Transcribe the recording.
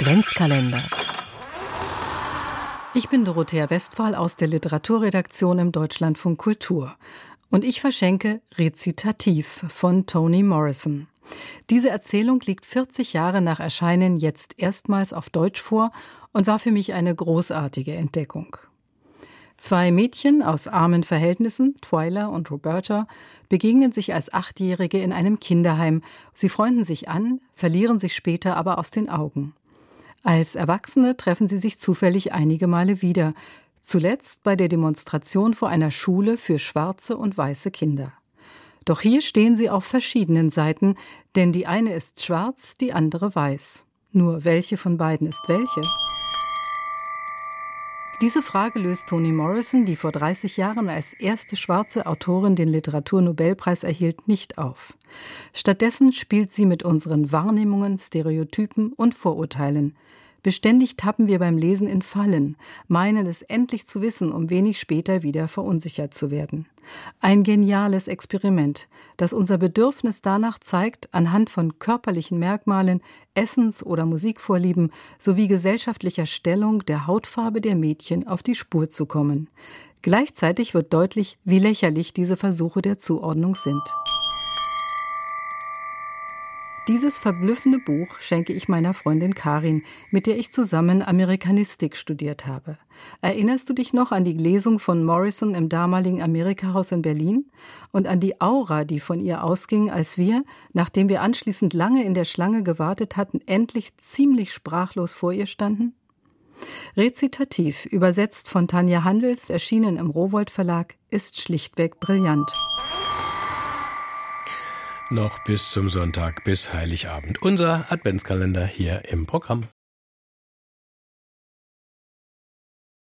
Adventskalender. Ich bin Dorothea Westphal aus der Literaturredaktion im Deutschlandfunk Kultur. Und ich verschenke Rezitativ von Toni Morrison. Diese Erzählung liegt 40 Jahre nach Erscheinen jetzt erstmals auf Deutsch vor und war für mich eine großartige Entdeckung. Zwei Mädchen aus armen Verhältnissen, Twyla und Roberta, begegnen sich als Achtjährige in einem Kinderheim. Sie freunden sich an, verlieren sich später aber aus den Augen. Als Erwachsene treffen sie sich zufällig einige Male wieder, zuletzt bei der Demonstration vor einer Schule für schwarze und weiße Kinder. Doch hier stehen sie auf verschiedenen Seiten, denn die eine ist schwarz, die andere weiß. Nur welche von beiden ist welche? Diese Frage löst Toni Morrison, die vor 30 Jahren als erste schwarze Autorin den Literaturnobelpreis erhielt, nicht auf. Stattdessen spielt sie mit unseren Wahrnehmungen, Stereotypen und Vorurteilen. Beständig tappen wir beim Lesen in Fallen, meinen es endlich zu wissen, um wenig später wieder verunsichert zu werden. Ein geniales Experiment, das unser Bedürfnis danach zeigt, anhand von körperlichen Merkmalen, Essens- oder Musikvorlieben sowie gesellschaftlicher Stellung der Hautfarbe der Mädchen auf die Spur zu kommen. Gleichzeitig wird deutlich, wie lächerlich diese Versuche der Zuordnung sind. Dieses verblüffende Buch schenke ich meiner Freundin Karin, mit der ich zusammen Amerikanistik studiert habe. Erinnerst du dich noch an die Lesung von Morrison im damaligen Amerikahaus in Berlin und an die Aura, die von ihr ausging, als wir, nachdem wir anschließend lange in der Schlange gewartet hatten, endlich ziemlich sprachlos vor ihr standen? Rezitativ, übersetzt von Tanja Handels, erschienen im Rowold Verlag, ist schlichtweg brillant. Noch bis zum Sonntag, bis Heiligabend. Unser Adventskalender hier im Programm.